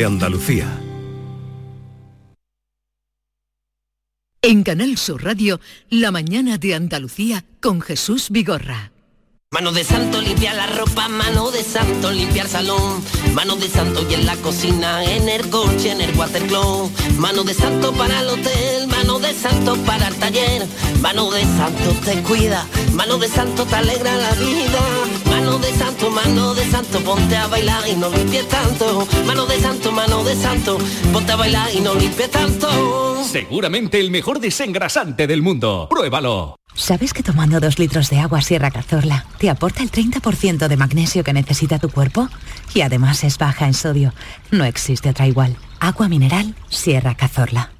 de Andalucía. En Canal Sur Radio, La mañana de Andalucía con Jesús Vigorra. Mano de santo limpia la ropa, mano de santo limpia el salón, mano de santo y en la cocina, en el coche, en el watercloak, mano de santo para el hotel, mano de santo para el taller, mano de santo te cuida, mano de santo te alegra la vida, mano de santo, mano de santo, ponte a bailar y no limpies tanto, mano de santo, mano de santo, ponte a bailar y no limpies tanto. Seguramente el mejor desengrasante del mundo. Pruébalo. ¿Sabes que tomando dos litros de agua Sierra Cazorla te aporta el 30% de magnesio que necesita tu cuerpo? Y además es baja en sodio. No existe otra igual. Agua mineral Sierra Cazorla.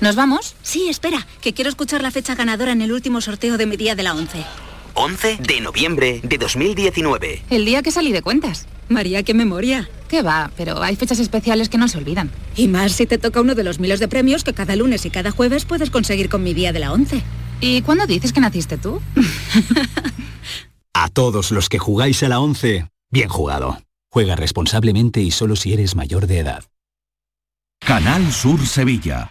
¿Nos vamos? Sí, espera, que quiero escuchar la fecha ganadora en el último sorteo de mi día de la 11. 11 de noviembre de 2019. El día que salí de cuentas. María, qué memoria. Qué va, pero hay fechas especiales que no se olvidan. Y más si te toca uno de los miles de premios que cada lunes y cada jueves puedes conseguir con mi día de la 11. ¿Y cuándo dices que naciste tú? A todos los que jugáis a la 11, bien jugado. Juega responsablemente y solo si eres mayor de edad. Canal Sur Sevilla.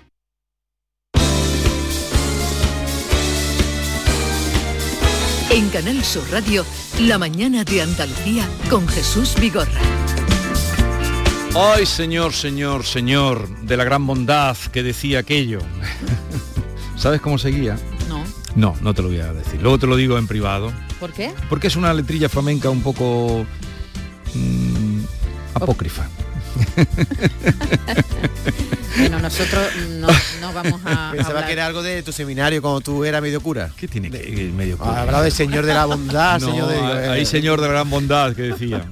En Canal Sur Radio, La mañana de Andalucía con Jesús Vigorra. Ay, señor, señor, señor, de la gran bondad que decía aquello. ¿Sabes cómo seguía? No. No, no te lo voy a decir. Luego te lo digo en privado. ¿Por qué? Porque es una letrilla flamenca un poco mm, apócrifa. Bueno, nosotros no, no vamos a Pensaba hablar. que era algo de tu seminario cuando tú eras medio cura. ¿Qué tiene que ver medio cura? Ha hablado de señor de la bondad, No, señor de... eh, ahí señor de la gran bondad que decía.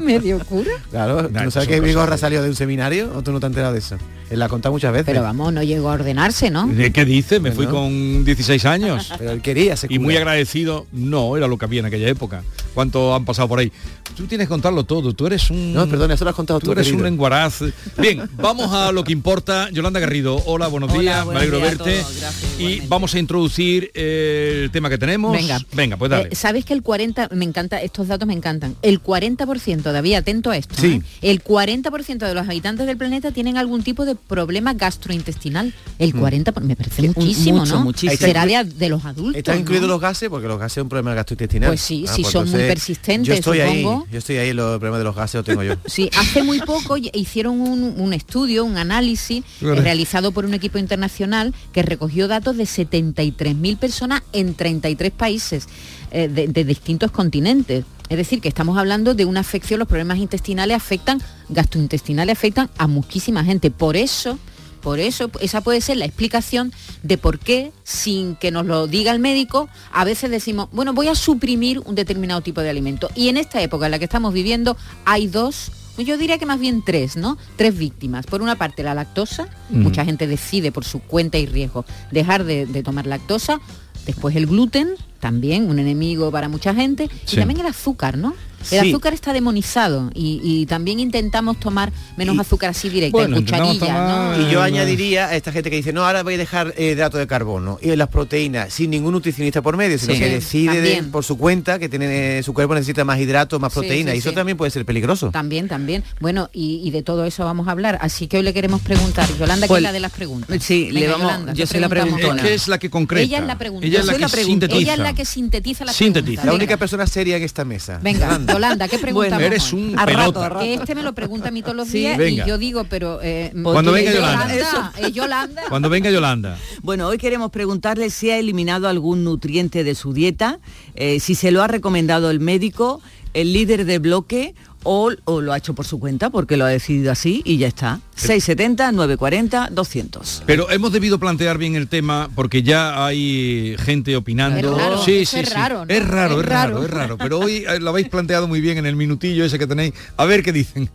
¿Medio cura? Claro, ¿tú no sabes que Vigorra salió de un seminario o tú no te has enterado de eso? Él la ha contado muchas veces. Pero vamos, no llegó a ordenarse, ¿no? ¿De ¿Qué dice? Me fui con 16 años. Pero él quería ser Y muy agradecido. No, era lo que había en aquella época. ¿Cuánto han pasado por ahí? Tú tienes que contarlo todo. Tú eres un... No, perdona, eso lo has contado tú, Tú eres querido. un lenguaraz. Bien, vamos a lo que importa. Yolanda Garrido, hola, buenos Hola, días. Me buenos alegro días a verte. todos, gracias, y vamos a introducir eh, el tema que tenemos. Venga. Venga, pues dale. Eh, ¿Sabes que el 40, me encanta, estos datos me encantan, el 40%, David, atento a esto, Sí. ¿eh? el 40% de los habitantes del planeta tienen algún tipo de problema gastrointestinal. El Mm. 40, por- me parece Sí, muchísimo, mucho, ¿no? muchísimo. Será de, de los adultos. ¿Están ¿no? incluidos los gases? Porque los gases es un problema gastrointestinal. Pues sí, Ah, si son muy Eh, persistente, yo estoy supongo. Ahí, yo estoy ahí, los problemas de los gases los tengo yo. Sí, hace muy poco hicieron un, un estudio, un análisis Claro. eh, realizado por un equipo internacional que recogió datos de 73.000 personas en 33 países eh, de, de distintos continentes. Es decir, que estamos hablando de una afección, los problemas intestinales afectan, gastrointestinales afectan a muchísima gente. Por eso, por eso, esa puede ser la explicación de por qué, sin que nos lo diga el médico, a veces decimos, bueno, voy a suprimir un determinado tipo de alimento. Y en esta época en la que estamos viviendo hay dos, yo diría que más bien tres, ¿no? Tres víctimas. Por una parte, la lactosa. Mm. Mucha gente decide por su cuenta y riesgo dejar de, de tomar lactosa. Después el gluten, también un enemigo para mucha gente. Sí. Y también el azúcar, ¿no? El Sí. azúcar está demonizado y, y también intentamos tomar menos azúcar así directa, Bueno, en intentamos cucharilla, tomar- ¿no? Y yo añadiría a esta gente que dice, no, ahora voy a dejar eh, hidrato de carbono y las proteínas sin ningún nutricionista por medio, sino Sí. que decide de- por su cuenta que tiene, su cuerpo necesita más hidratos, más Sí, proteínas. sí, y eso sí. también puede ser peligroso. También, también. Bueno, y, y de todo eso vamos a hablar. Así que hoy le queremos preguntar, Yolanda, que Pues, es la de las preguntas. sí, le vamos- Yolanda, yo ¿qué soy la preguntona. ahora? Es que es la que concreta. Ella es la pregunta. Ella es la que pregunta. sintetiza. Ella es la que sintetiza la Sintetiza. pregunta. La única persona seria en esta mesa. Venga, Yolanda, ¿qué preguntamos Bueno, eres un A rato, a rato. Este me lo pregunta a mí todos los Sí. días Venga. y yo digo, pero... eh, Cuando venga Yolanda. Yolanda, Yolanda. Cuando venga Yolanda. Bueno, hoy queremos preguntarle si ha eliminado algún nutriente de su dieta, eh, si se lo ha recomendado el médico, el líder de bloque o, o lo ha hecho por su cuenta porque lo ha decidido así y ya está. 670, 940, 200. Pero hemos debido plantear bien el tema porque ya hay gente opinando. Es raro, sí, sí, es sí. raro, ¿no? Es raro, Es es raro, raro. es raro. Pero hoy eh, lo habéis planteado muy bien en el minutillo ese que tenéis. A ver qué dicen.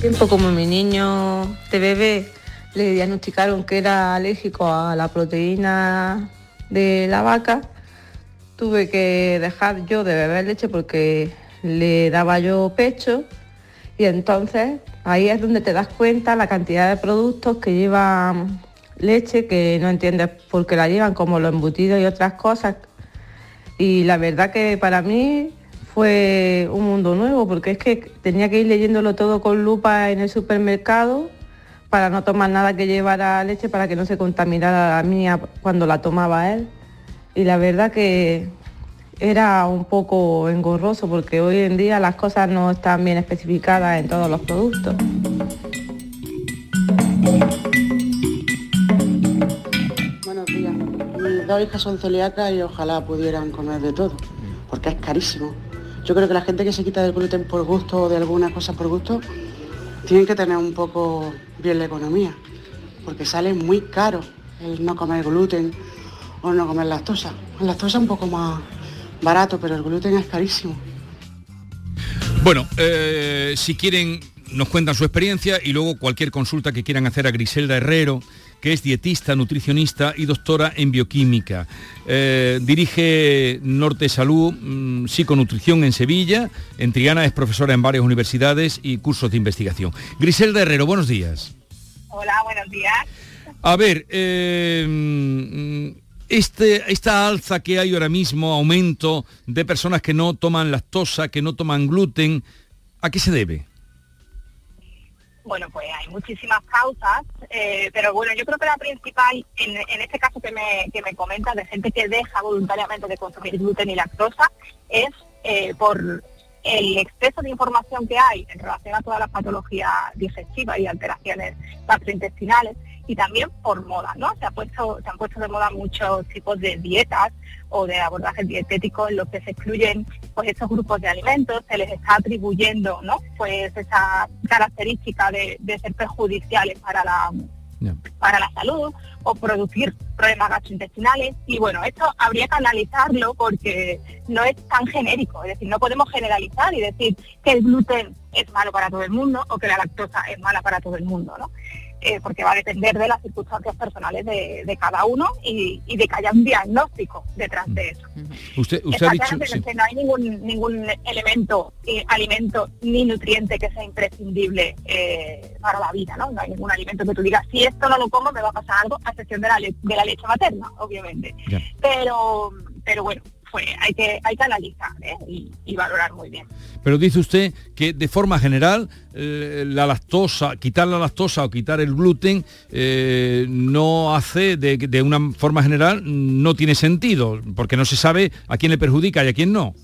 Tiempo como mi niño de bebé le diagnosticaron que era alérgico a la proteína de la vaca, tuve que dejar yo de beber leche porque le daba yo pecho y entonces ahí es donde te das cuenta la cantidad de productos que llevan leche que no entiendes por qué la llevan, como los embutidos y otras cosas. Y la verdad que para mí fue un mundo nuevo, porque es que tenía que ir leyéndolo todo con lupa en el supermercado para no tomar nada que llevara leche para que no se contaminara la mía cuando la tomaba él. Y la verdad que era un poco engorroso porque hoy en día las cosas no están bien especificadas en todos los productos. Buenos días. Mis dos hijas son celíacas y ojalá pudieran comer de todo, porque es carísimo. Yo creo que la gente que se quita del gluten por gusto o de alguna cosa por gusto, tienen que tener un poco bien la economía, porque sale muy caro el no comer gluten o no comer lactosa. La lactosa es un poco más barato, pero el gluten es carísimo. Bueno, eh, si quieren, nos cuentan su experiencia y luego cualquier consulta que quieran hacer a Griselda Herrero, que es dietista, nutricionista y doctora en bioquímica. Eh, dirige Norte Salud, mm, Psiconutrición en Sevilla. En Triana es profesora en varias universidades y cursos de investigación. Griselda Herrero, buenos días. Hola, buenos días. A ver, eh, mm, este, esta alza que hay ahora mismo, aumento de personas que no toman lactosa, que no toman gluten, ¿a qué se debe? Bueno, pues hay muchísimas causas, eh, pero bueno, yo creo que la principal, en, este caso que me, que me comentas, de gente que deja voluntariamente de consumir gluten y lactosa, es eh, por el exceso de información que hay en relación a todas las patologías digestivas y alteraciones gastrointestinales y también por moda, ¿no? Se, ha puesto, se han puesto de moda muchos tipos de dietas o de abordajes dietéticos en los que se excluyen pues estos grupos de alimentos, se les está atribuyendo, ¿no? Pues esa característica de, de ser perjudiciales para la para la salud o producir problemas gastrointestinales y bueno, esto habría que analizarlo porque no es tan genérico, es decir, no podemos generalizar y decir que el gluten es malo para todo el mundo o que la lactosa es mala para todo el mundo, ¿no? Eh, porque va a depender de las circunstancias personales de, de cada uno y, y de que haya un diagnóstico detrás de eso. Usted, usted ha dicho... que sí. no hay ningún, ningún elemento, eh, alimento ni nutriente que sea imprescindible eh, para la vida, ¿no? No hay ningún alimento que tú digas, si esto no lo como me va a pasar algo, a excepción de la, le- de la leche materna, obviamente. Pero, pero bueno, pues hay que, hay que analizar ¿eh? y, valorar muy bien. Pero dice usted que de forma general eh, la lactosa, quitar la lactosa o quitar el gluten eh, no hace de, de una forma general, no tiene sentido, porque no se sabe a quién le perjudica y a quién no.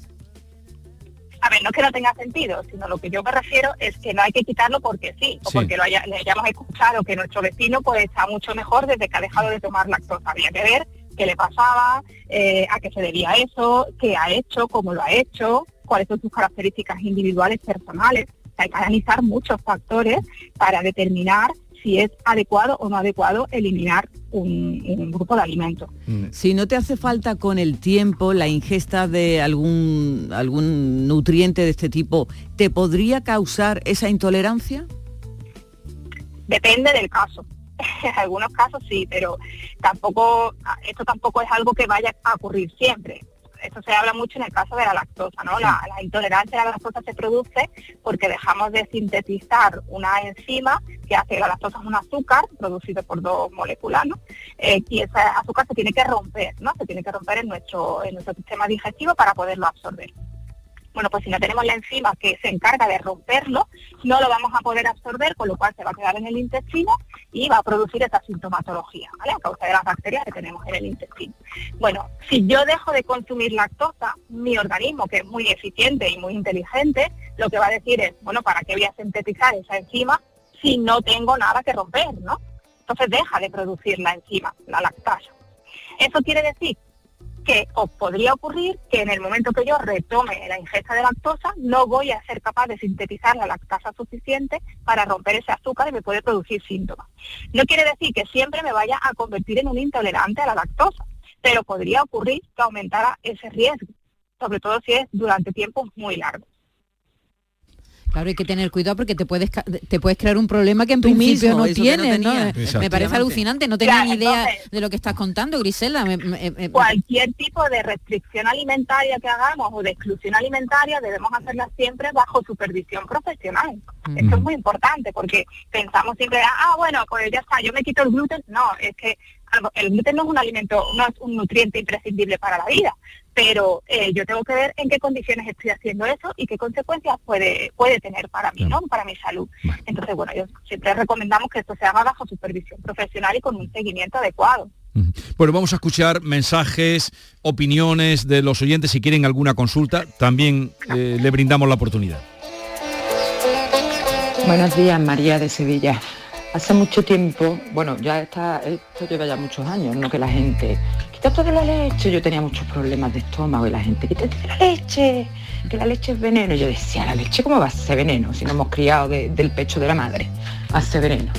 A ver, no es que no tenga sentido, sino lo que yo me refiero es que no hay que quitarlo porque sí, o porque lo haya, hayamos escuchado que nuestro vecino pues está mucho mejor desde que ha dejado de tomar lactosa. Había que ver qué le pasaba, eh, a qué se debía eso, qué ha hecho, cómo lo ha hecho, cuáles son sus características individuales personales. hay que analizar muchos factores para determinar si es adecuado o no adecuado eliminar un, grupo de alimentos. Mm. Si no te hace falta con el tiempo la ingesta de algún, algún nutriente de este tipo, ¿te podría causar esa intolerancia? Depende del caso. En algunos casos sí, pero tampoco, esto tampoco es algo que vaya a ocurrir siempre. Esto se habla mucho en el caso de la lactosa, ¿no? La, intolerancia a la lactosa se produce porque dejamos de sintetizar una enzima que hace la lactosa es un azúcar producido por dos moléculas, ¿no? Eh, y ese azúcar se tiene que romper, ¿no? Se tiene que romper en nuestro, en nuestro sistema digestivo para poderlo absorber. Bueno, pues si no tenemos la enzima que se encarga de romperlo, no lo vamos a poder absorber, con lo cual se va a quedar en el intestino y va a producir esta sintomatología, ¿vale? A causa de las bacterias que tenemos en el intestino. Bueno, si yo dejo de consumir lactosa, mi organismo, que es muy eficiente y muy inteligente, lo que va a decir es, bueno, ¿para qué voy a sintetizar esa enzima si no tengo nada que romper, ¿no? Entonces deja de producir la enzima, la lactasa. Eso quiere decir que os podría ocurrir que en el momento que yo retome la ingesta de lactosa no voy a ser capaz de sintetizar la lactasa suficiente para romper ese azúcar y me puede producir síntomas. No quiere decir que siempre me vaya a convertir en un intolerante a la lactosa, pero podría ocurrir que aumentara ese riesgo, sobre todo si es durante tiempos muy largos. Claro, hay que tener cuidado porque te puedes te puedes crear un problema que en principio no tienes, no, Me parece alucinante, no tenía ni idea de lo que estás contando, Griselda. cualquier tipo de restricción alimentaria que hagamos o de exclusión alimentaria debemos hacerla siempre bajo supervisión profesional. Esto es muy importante porque pensamos siempre, ah, bueno, pues ya está, yo me quito el gluten. No, es que el gluten no es un alimento, no es un nutriente imprescindible para la vida pero eh, yo tengo que ver en qué condiciones estoy haciendo eso y qué consecuencias puede, puede tener para mí, ¿no? Para mi salud. Entonces, bueno, yo siempre recomendamos que esto se haga bajo supervisión profesional y con un seguimiento adecuado. Bueno, vamos a escuchar mensajes, opiniones de los oyentes. Si quieren alguna consulta, también eh, le brindamos la oportunidad. Buenos días, María de Sevilla. Hace mucho tiempo, bueno, ya está, esto lleva ya muchos años, ¿no? Que la gente quítate de la leche. Yo tenía muchos problemas de estómago y la gente, quítate de la leche, que la leche es veneno. yo decía, ¿la leche cómo va a ser veneno? Si no hemos criado del pecho de la madre, hace veneno.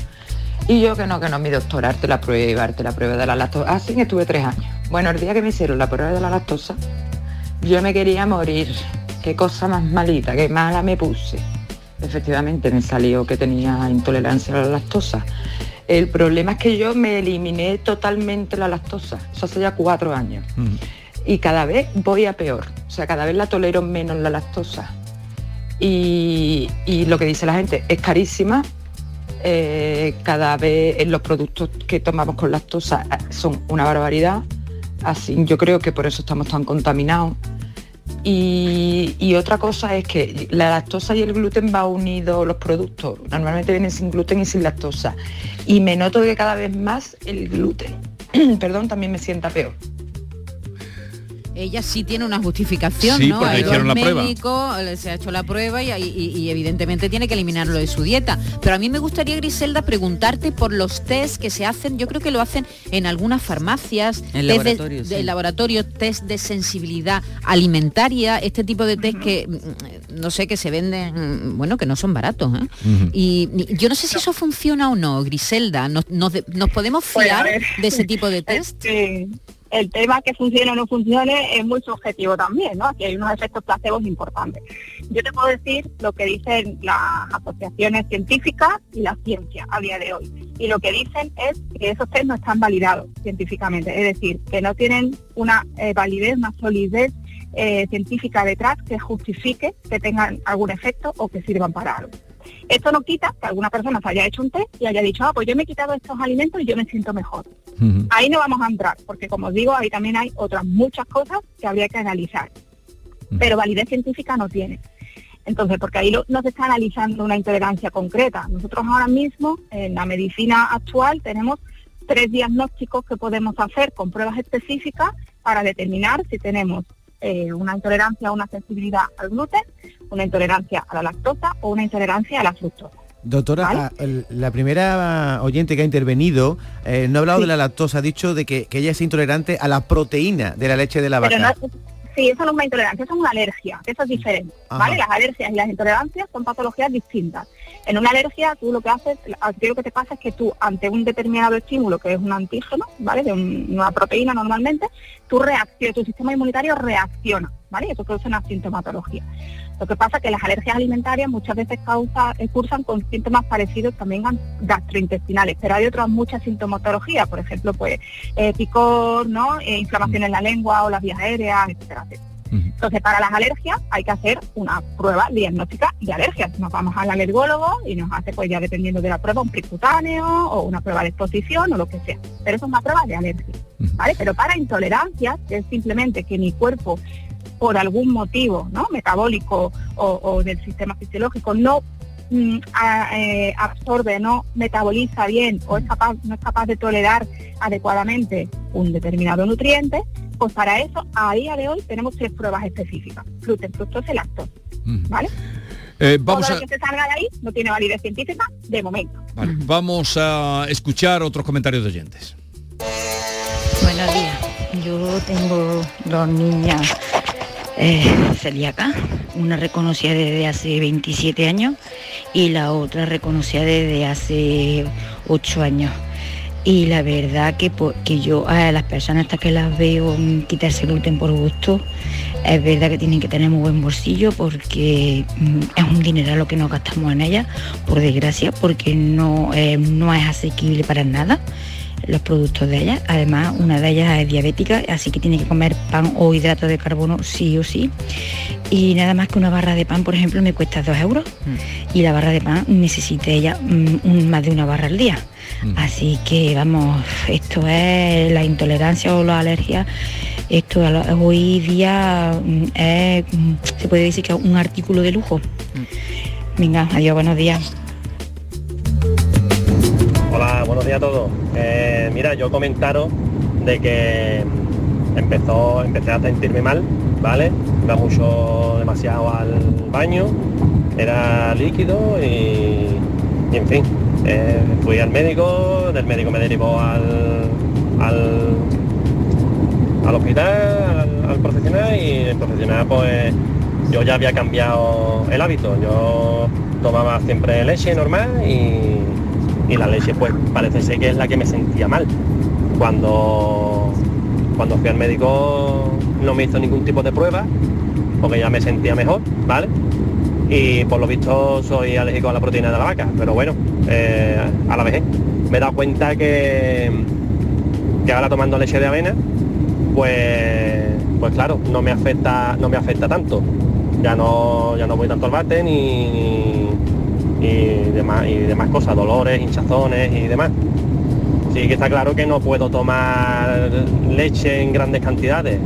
Y yo que no, que no, mi doctora, arte la prueba, arte la prueba de la lactosa. Así que tuve tres años. Bueno, el día que me hicieron la prueba de la lactosa, yo me quería morir. Qué cosa más malita, qué mala me puse. Efectivamente me salió que tenía intolerancia a la lactosa. El problema es que yo me eliminé totalmente la lactosa, eso hace ya cuatro años. Mm. Y cada vez voy a peor, o sea, cada vez la tolero menos la lactosa. Y, lo que dice la gente es carísima, eh, cada vez los productos que tomamos con lactosa eh, son una barbaridad, así yo creo que por eso estamos tan contaminados. Y, otra cosa es que la lactosa y el gluten va unido los productos. Normalmente vienen sin gluten y sin lactosa. Y me noto que cada vez más el gluten, perdón, también me sienta peor ella sí tiene una justificación, ¿no? el médico se ha hecho la prueba y, evidentemente tiene que eliminarlo de su dieta. Pero a mí me gustaría, Griselda, preguntarte por los test que se hacen, yo creo que lo hacen en algunas farmacias, en laboratorios, de, laboratorio, test de sensibilidad alimentaria, este tipo de test que, mm, no sé, que se venden, mm, bueno, que no son baratos. ¿eh? y, yo no sé si eso funciona o no, Griselda. ¿Nos, podemos pues, fiar de ese tipo de test? El tema que funcione o no funcione es muy subjetivo también, ¿no? Aquí hay unos efectos placebos importantes. Yo te puedo decir lo que dicen las asociaciones científicas y la ciencia a día de hoy. Y lo que dicen es que esos test no están validados científicamente, es decir, que no tienen una eh, validez, una solidez eh, científica detrás que justifique que tengan algún efecto o que sirvan para algo. Esto no quita que alguna persona se haya hecho un test y haya dicho, ah, pues yo me he quitado estos alimentos y yo me siento mejor. Ahí no vamos a entrar, porque como os digo, ahí también hay otras muchas cosas que habría que analizar. Pero validez científica no tiene. Entonces, porque ahí no se está analizando una intolerancia concreta. Nosotros ahora mismo, en la medicina actual, tenemos tres diagnósticos que podemos hacer con pruebas específicas para determinar si tenemos eh, una intolerancia o una sensibilidad al gluten, una intolerancia a la lactosa o una intolerancia a la fructosa. Doctora, la primera oyente que ha intervenido eh, no ha hablado de la lactosa, ha dicho de que, ella es intolerante a la proteína de la leche de la vaca. Sí, eso no es una intolerancia, eso es una alergia, eso es diferente, ¿vale? Las alergias y las intolerancias son patologías distintas. En una alergia, tú lo que haces, lo que te pasa es que tú, ante un determinado estímulo, que es un antígeno, ¿vale? De una proteína normalmente, tu reacción, tu sistema inmunitario reacciona, ¿vale? Eso produce una sintomatología. Lo que pasa es que las alergias alimentarias muchas veces causa, eh, cursan con síntomas parecidos también a gastrointestinales, pero hay otras muchas sintomatologías, por ejemplo, pues eh, picor, ¿no? Eh, inflamación en la lengua o las vías aéreas, etcétera, Entonces, para las alergias hay que hacer una prueba diagnóstica de alergias. Nos vamos al alergólogo y nos hace, pues ya dependiendo de la prueba, un percutáneo o una prueba de exposición o lo que sea. Pero eso es una prueba de alergia. ¿vale? Pero para intolerancias, que es simplemente que mi cuerpo por algún motivo ¿no? metabólico o, del sistema fisiológico no mm, eh, absorbe, no metaboliza bien o es capaz, no es capaz de tolerar adecuadamente un determinado nutriente, pues para eso a día de hoy tenemos tres pruebas específicas, gluten, fructosa y lactosa. ¿Vale? Eh, vamos Todo lo que se salga de ahí no tiene validez científica de momento. Vamos a escuchar otros comentarios de oyentes. Buenos días. Yo tengo dos niñas eh, celíaca, una reconocida desde hace 27 años y la otra reconocida desde hace 8 años. Y la verdad que, que yo a las personas hasta que las veo mm, quitarse gluten por gusto, es verdad que tienen que tener muy buen bolsillo porque mm, es un dinero lo que nos gastamos en ellas, por desgracia, porque no, eh, no es asequible para nada los productos de ella. Además, una de ellas es diabética, así que tiene que comer pan o hidrato de carbono sí o sí. Y nada más que una barra de pan, por ejemplo, me cuesta dos euros. Mm. Y la barra de pan necesita ella mm, más de una barra al día. Mm. Así que vamos, esto es la intolerancia o la alergia. Esto hoy día es, se puede decir que es un artículo de lujo. Venga, adiós, buenos días. Buenos días. Eh, mira, yo comentaros de que empezó, empecé a sentirme mal, ¿vale? Iba mucho, demasiado al baño, era líquido y, en fin, eh, fui al médico, del médico me derivó al, al, hospital, al, profesional y el profesional pues yo ya había cambiado el hábito, yo tomaba siempre leche normal y y la leche pues parece ser que es la que me sentía mal. Cuando, cuando fui al médico no me hizo ningún tipo de prueba, porque ya me sentía mejor, ¿vale? Y por lo visto soy alérgico a la proteína de la vaca, pero bueno, eh, a la vez me he dado cuenta que, que ahora tomando leche de avena, pues, pues claro, no me afecta, no me afecta tanto. Ya no, ya no voy tanto al bate ni y demás, y demás cosas, dolores, hinchazones y demás. Sí que está claro que no puedo tomar leche en grandes cantidades,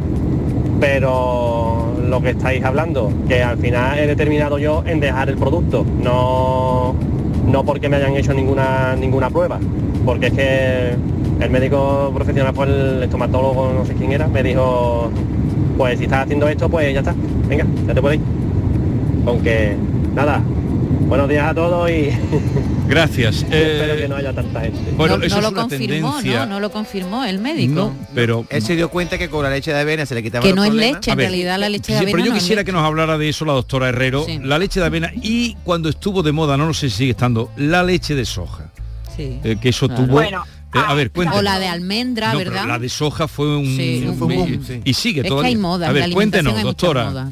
pero lo que estáis hablando, que al final he determinado yo en dejar el producto, no, no porque me hayan hecho ninguna, ninguna prueba, porque es que el médico profesional, pues el estomatólogo, no sé quién era, me dijo, pues si estás haciendo esto, pues ya está, venga, ya te puedes ir. Aunque, nada, Buenos días a todos y gracias. espero que no haya tanta gente. Bueno, no, eso lo confirmó, ¿no? No lo confirmó el médico. pero él se dio cuenta que con la leche de avena se le quitaba que no es leche, en realidad la leche de avena. Pero yo quisiera que nos hablara de eso la doctora Herrero, la leche de avena y cuando estuvo de moda, no lo sé si sigue estando, la leche de soja. Sí. Eh, que eso tuvo. Bueno, eh, a ver, O la de almendra, ¿verdad? la de soja fue un, y sigue todo. hay moda, a ver, cuéntenos, doctora.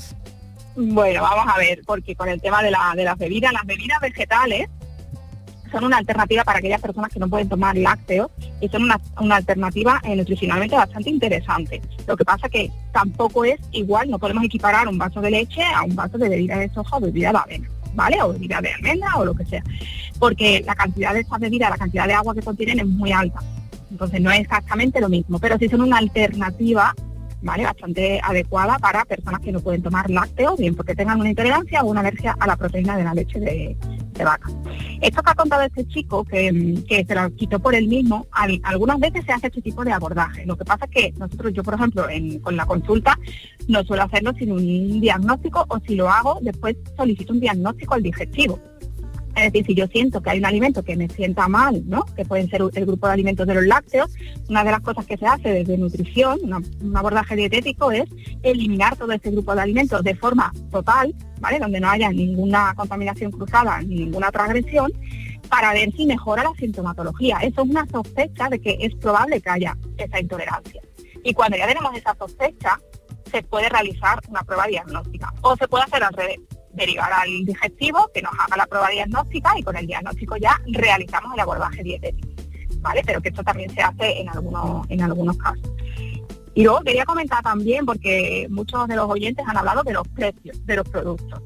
Bueno, vamos a ver, porque con el tema de, la, de las bebidas, las bebidas vegetales son una alternativa para aquellas personas que no pueden tomar lácteos y son una, alternativa eh, nutricionalmente bastante interesante. Lo que pasa que tampoco es igual, no podemos equiparar un vaso de leche a un vaso de bebida de soja o bebida de avena. ¿vale? O bebida de almendra o lo que sea. Porque la cantidad de estas bebidas, la cantidad de agua que contienen es muy alta. Entonces no es exactamente lo mismo, pero sí son una alternativa ¿vale? bastante adecuada para personas que no pueden tomar lácteos, bien porque tengan una intolerancia o una alergia a la proteína de la leche de, vaca. Esto que ha contado este chico, que, que se lo quitó por él mismo, algunas veces se hace este tipo de abordaje. Lo que pasa es que nosotros, yo por ejemplo, con la consulta, no suelo hacerlo sin un diagnóstico o si lo hago, después solicito un diagnóstico al digestivo. Es decir, si yo siento que hay un alimento que me sienta mal, ¿no? que pueden ser el grupo de alimentos de los lácteos, una de las cosas que se hace desde nutrición, un abordaje dietético, es eliminar todo este grupo de alimentos de forma total, ¿vale? donde no haya ninguna contaminación cruzada, ni ninguna otra agresión, para ver si mejora la sintomatología. Eso es una sospecha de que es probable que haya esa intolerancia. Y cuando ya tenemos esa sospecha, se puede realizar una prueba diagnóstica o se puede hacer al revés derivar al digestivo, que nos haga la prueba diagnóstica y con el diagnóstico ya realizamos el abordaje dietético. ¿Vale? Pero que esto también se hace en algunos, en algunos casos. Y luego quería comentar también, porque muchos de los oyentes han hablado de los precios de los productos.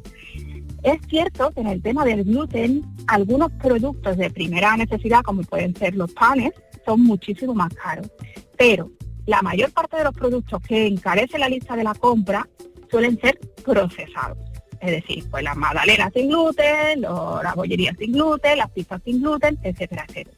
Es cierto que en el tema del gluten, algunos productos de primera necesidad, como pueden ser los panes, son muchísimo más caros. Pero la mayor parte de los productos que encarece la lista de la compra suelen ser procesados. Es decir, pues las magdalenas sin gluten, las bollerías sin gluten, las pizzas sin gluten, etcétera, etcétera.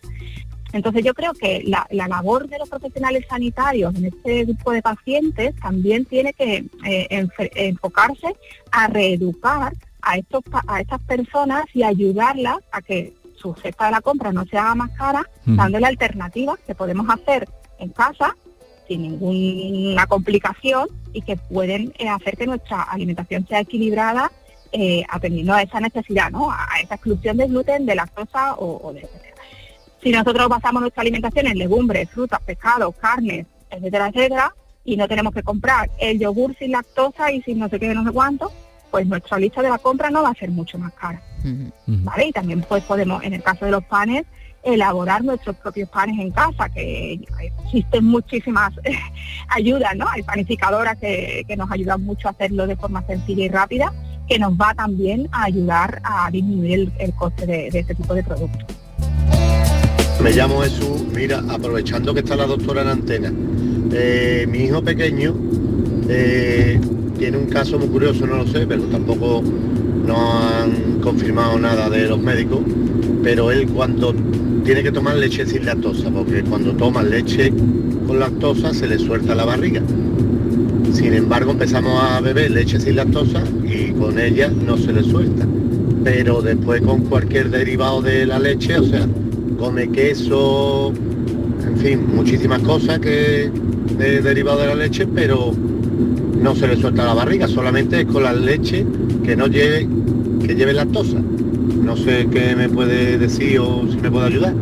Entonces yo creo que la, labor de los profesionales sanitarios en este grupo de pacientes también tiene que eh, enfocarse a reeducar a, estos, a estas personas y ayudarlas a que su cesta de la compra no se haga más cara, mm. dándole alternativas que podemos hacer en casa sin ninguna complicación y que pueden eh, hacer que nuestra alimentación sea equilibrada eh, atendiendo a esa necesidad, ¿no? a esa exclusión de gluten, de lactosa o, o de etcétera. Si nosotros basamos nuestra alimentación en legumbres, frutas, pescados, carnes, etcétera, etcétera, y no tenemos que comprar el yogur sin lactosa y sin no sé qué, no sé cuánto, pues nuestra lista de la compra no va a ser mucho más cara. ¿Vale? Y también pues podemos, en el caso de los panes, elaborar nuestros propios panes en casa, que existen muchísimas ayudas, ¿no? Hay panificadoras que, nos ayudan mucho a hacerlo de forma sencilla y rápida, que nos va también a ayudar a disminuir el, coste de, este tipo de productos. Me llamo Jesús, mira, aprovechando que está la doctora en antena, eh, mi hijo pequeño eh, tiene un caso muy curioso, no lo sé, pero tampoco no han confirmado nada de los médicos, pero él cuando tiene que tomar leche sin lactosa, porque cuando toma leche con lactosa se le suelta la barriga. Sin embargo, empezamos a beber leche sin lactosa y con ella no se le suelta. Pero después con cualquier derivado de la leche, o sea, come queso, en fin, muchísimas cosas que de derivado de la leche, pero no se le suelta la barriga, solamente es con la leche que no lleve, que lleve lactosa. No sé qué me puede decir o si me puede ayudar.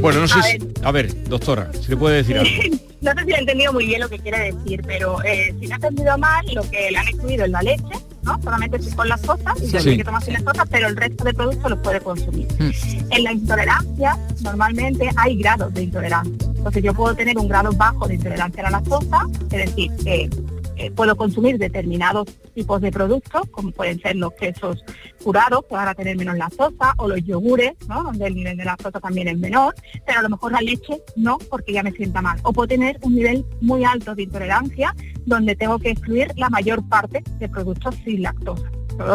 Bueno, no sé si... A ver, doctora, si le puede decir algo. no sé si he entendido muy bien lo que quiere decir, pero eh, si no he entendido mal, lo que le han excluido es la leche, ¿no? Solamente si con las cosas, y tiene que tomar sin las cosas, pero el resto de productos los puede consumir. Mm. En la intolerancia, normalmente hay grados de intolerancia. Entonces yo puedo tener un grado bajo de intolerancia a la lactosa, es decir, eh, puedo consumir determinados tipos de productos, como pueden ser los quesos curados, que van a tener menos lactosa, o los yogures, donde el nivel de lactosa también es menor, pero a lo mejor la leche no, porque ya me sienta mal. O puedo tener un nivel muy alto de intolerancia, donde tengo que excluir la mayor parte de productos sin lactosa,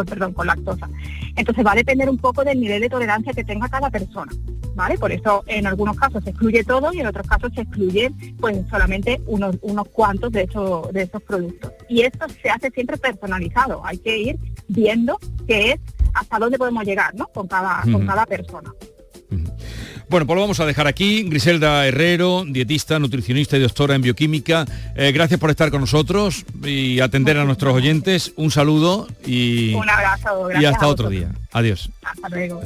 perdón, con lactosa. Entonces va a depender un poco del nivel de tolerancia que tenga cada persona. ¿vale? Por eso en algunos casos se excluye todo y en otros casos se excluyen pues solamente unos, unos cuantos de esos, de esos productos. Y esto se hace siempre personalizado, hay que ir viendo qué es hasta dónde podemos llegar, ¿no? Con cada, con cada persona. Bueno, pues lo vamos a dejar aquí. Griselda Herrero, dietista, nutricionista y doctora en bioquímica. Eh, gracias por estar con nosotros y atender a nuestros oyentes. Un saludo y, Un abrazo. y hasta otro día. Adiós. Hasta luego.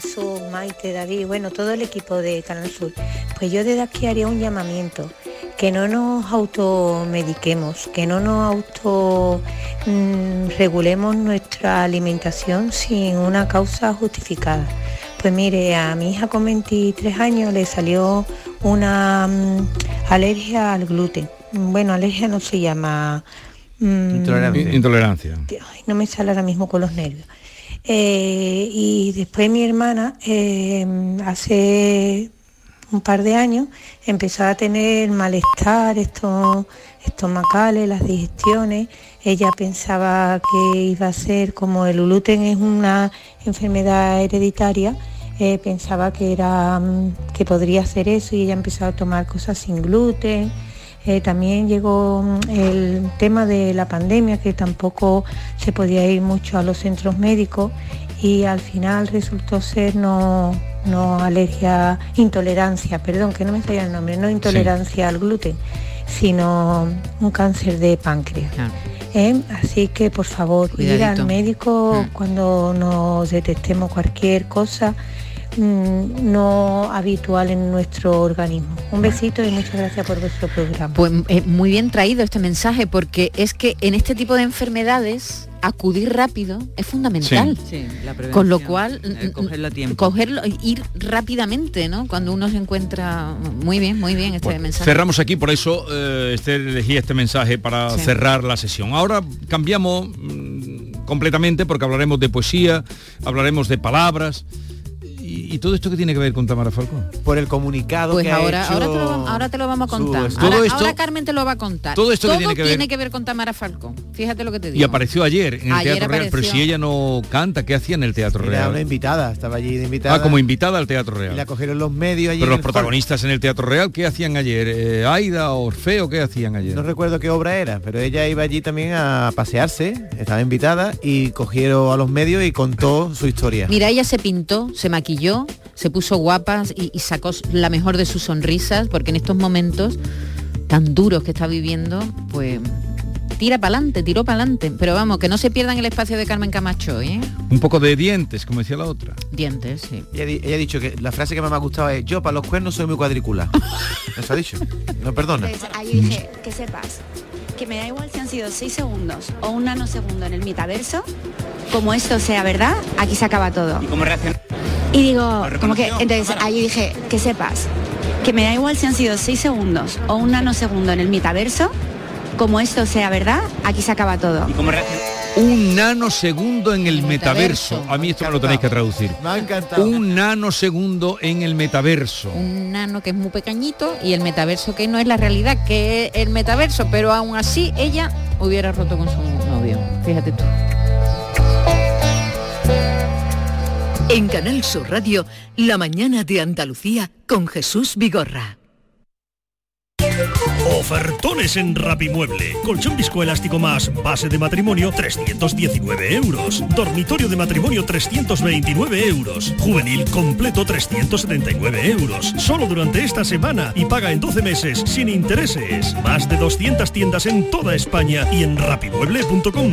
Jesús, Maite, David, bueno, todo el equipo de Canal Sur. Pues yo desde aquí haría un llamamiento, que no nos automediquemos, que no nos auto mm, regulemos nuestra alimentación sin una causa justificada. Pues mire, a mi hija con 23 años le salió una mm, alergia al gluten bueno, alergia no se llama... mm, Intolerancia. Intolerancia. Ay, no me sale ahora mismo con los nervios. Eh, y después mi hermana, eh, hace un par de años, empezó a tener malestar estos estomacales, las digestiones. Ella pensaba que iba a ser, como el gluten es una enfermedad hereditaria, eh, pensaba que era mm, que podría ser eso y ella empezó a tomar cosas sin gluten. Eh, también llegó mm, el tema de la pandemia, que tampoco se podía ir mucho a los centros médicos y al final resultó ser no, no alergia, intolerancia, perdón, que no me salía el nombre, no intolerancia al gluten, sino un cáncer de páncreas. ¿eh? Así que por favor, ir Cuidadito. al médico cuando nos detectemos cualquier cosa mm, no habitual en nuestro organismo. Un besito y muchas gracias por vuestro programa. Pues eh, muy bien traído este mensaje porque es que en este tipo de enfermedades acudir rápido es fundamental. Sí, la prevención, Con lo cual, eh, cogerlo a tiempo. cogerlo, ir rápidamente, ¿no? Cuando uno se encuentra muy bien, muy bien este mensaje. Cerramos aquí, por eso eh, Esther elegí este mensaje para Sí. cerrar la sesión. Ahora cambiamos mm, completamente porque hablaremos de poesía, hablaremos de palabras. ¿Y, y todo esto qué tiene que ver con Tamara Falcón? Por el comunicado Pues que ahora, ha hecho ahora, te lo, ahora te lo vamos a su contar. estudio. Ahora, Todo esto- ahora Carmen te lo va a contar. todo esto que tiene que ver- con Tamara Falcón. Fíjate lo que te digo. Y apareció ayer en el Ayer Teatro Real, pero si ella no canta, ¿qué hacía en el Teatro Era Real? una invitada, estaba allí de invitada. Ah, como invitada al Teatro y Real. la cogieron los medios allí. Pero los protagonistas en el Teatro Real, ¿qué hacían ayer? Eh, ¿Aida, Orfeo, qué hacían ayer? No recuerdo qué obra era, pero ella iba allí también a pasearse, estaba invitada y cogieron a los medios y contó su historia. Mira, ella se pintó, se maquilló, se puso guapa y, y sacó la mejor de sus sonrisas, porque en estos momentos tan duros que está viviendo, pues tira para adelante, tiró para adelante. Pero vamos, que no se pierdan el espacio de Carmen Camacho, ¿eh? Un poco de dientes, como decía la otra. Dientes, sí. Ella, ha dicho que la frase que más me ha gustado es yo para los cuernos soy muy cuadricular. Eso ha dicho. No perdona. Entonces, ahí dije, que sepas que me da igual si han sido 6 segundos o un nanosegundo en el metaverso, como esto sea verdad, aquí se acaba todo. Y digo, como que, entonces ahí dije, que sepas que me da igual si han sido 6 segundos o un nanosegundo en el metaverso, como esto sea verdad, aquí se acaba todo. Un nanosegundo en el metaverso. A mí esto me lo tenéis que traducir. Me ha encantado. Un nanosegundo en el metaverso. Un nano que es muy pequeñito y el metaverso que no es la realidad, que es el metaverso, pero aún así ella hubiera roto con su novio. Fíjate tú. En Canal Sur Radio, La mañana de Andalucía con Jesús Vigorra. Ofertones en Rapimueble. Colchón viscoelástico más base de matrimonio 319 euros. Dormitorio de matrimonio 329 euros. Juvenil completo 379 euros. Solo durante esta semana y paga en 12 meses sin intereses. Más de 200 tiendas en toda España y en rapimueble.com.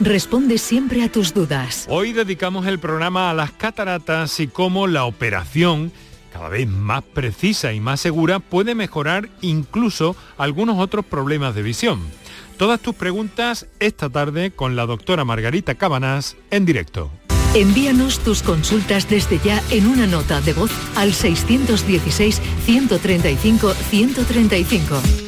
responde siempre a tus dudas. Hoy dedicamos el programa a las cataratas y cómo la operación, cada vez más precisa y más segura, puede mejorar incluso algunos otros problemas de visión. Todas tus preguntas esta tarde con la doctora Margarita Cabanás en directo. Envíanos tus consultas desde ya en una nota de voz al 616-135-135.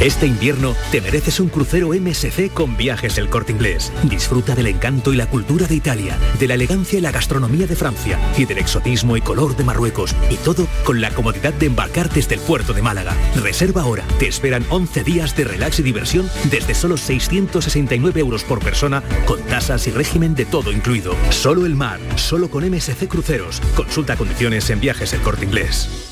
Este invierno te mereces un crucero MSC con viajes El Corte Inglés. Disfruta del encanto y la cultura de Italia, de la elegancia y la gastronomía de Francia y del exotismo y color de Marruecos. Y todo con la comodidad de embarcar desde el puerto de Málaga. Reserva ahora. Te esperan 11 días de relax y diversión desde solo 669 euros por persona con tasas y régimen de todo incluido. Solo el mar, solo con MSC Cruceros. Consulta condiciones en viajes El Corte Inglés.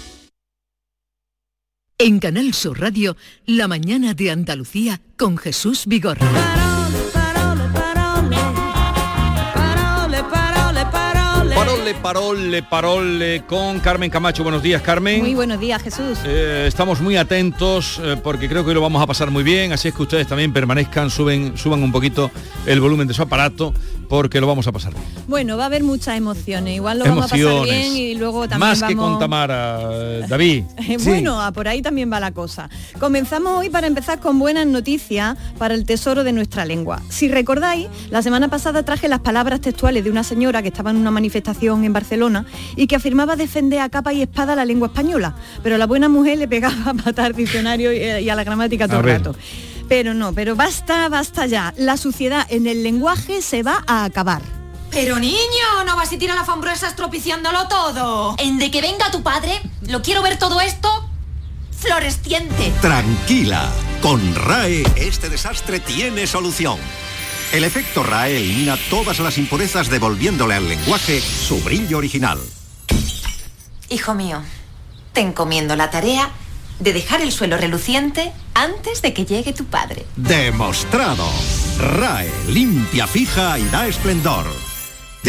En Canal Sur Radio, La mañana de Andalucía con Jesús Vigorra. Parole, parole, parole con Carmen Camacho. Buenos días, Carmen. Muy buenos días, Jesús. Eh, estamos muy atentos eh, porque creo que hoy lo vamos a pasar muy bien, así es que ustedes también permanezcan, suben, suban un poquito el volumen de su aparato porque lo vamos a pasar bien. Bueno, va a haber muchas emociones. Igual lo vamos a pasar bien y luego también Más vamos... que con Tamara, eh, David. bueno, a por ahí también va la cosa. Comenzamos hoy para empezar con buenas noticias para el tesoro de nuestra lengua. Si recordáis, la semana pasada traje las palabras textuales de una señora que estaba en una manifestación en Barcelona y que afirmaba defender a capa y espada la lengua española, pero la buena mujer le pegaba a matar diccionario y, y a la gramática todo el ver. Pero no, pero basta, basta ya. La suciedad en el lenguaje se va a acabar. Pero niño, no vas a tirar la fambruesa estropiciándolo todo. En de que venga tu padre, lo quiero ver todo esto floresciente. Tranquila, con RAE este desastre tiene solución. El efecto RAE elimina todas las impurezas devolviéndole al lenguaje su brillo original. Hijo mío, te encomiendo la tarea de dejar el suelo reluciente antes de que llegue tu padre. Demostrado. RAE limpia, fija y da esplendor.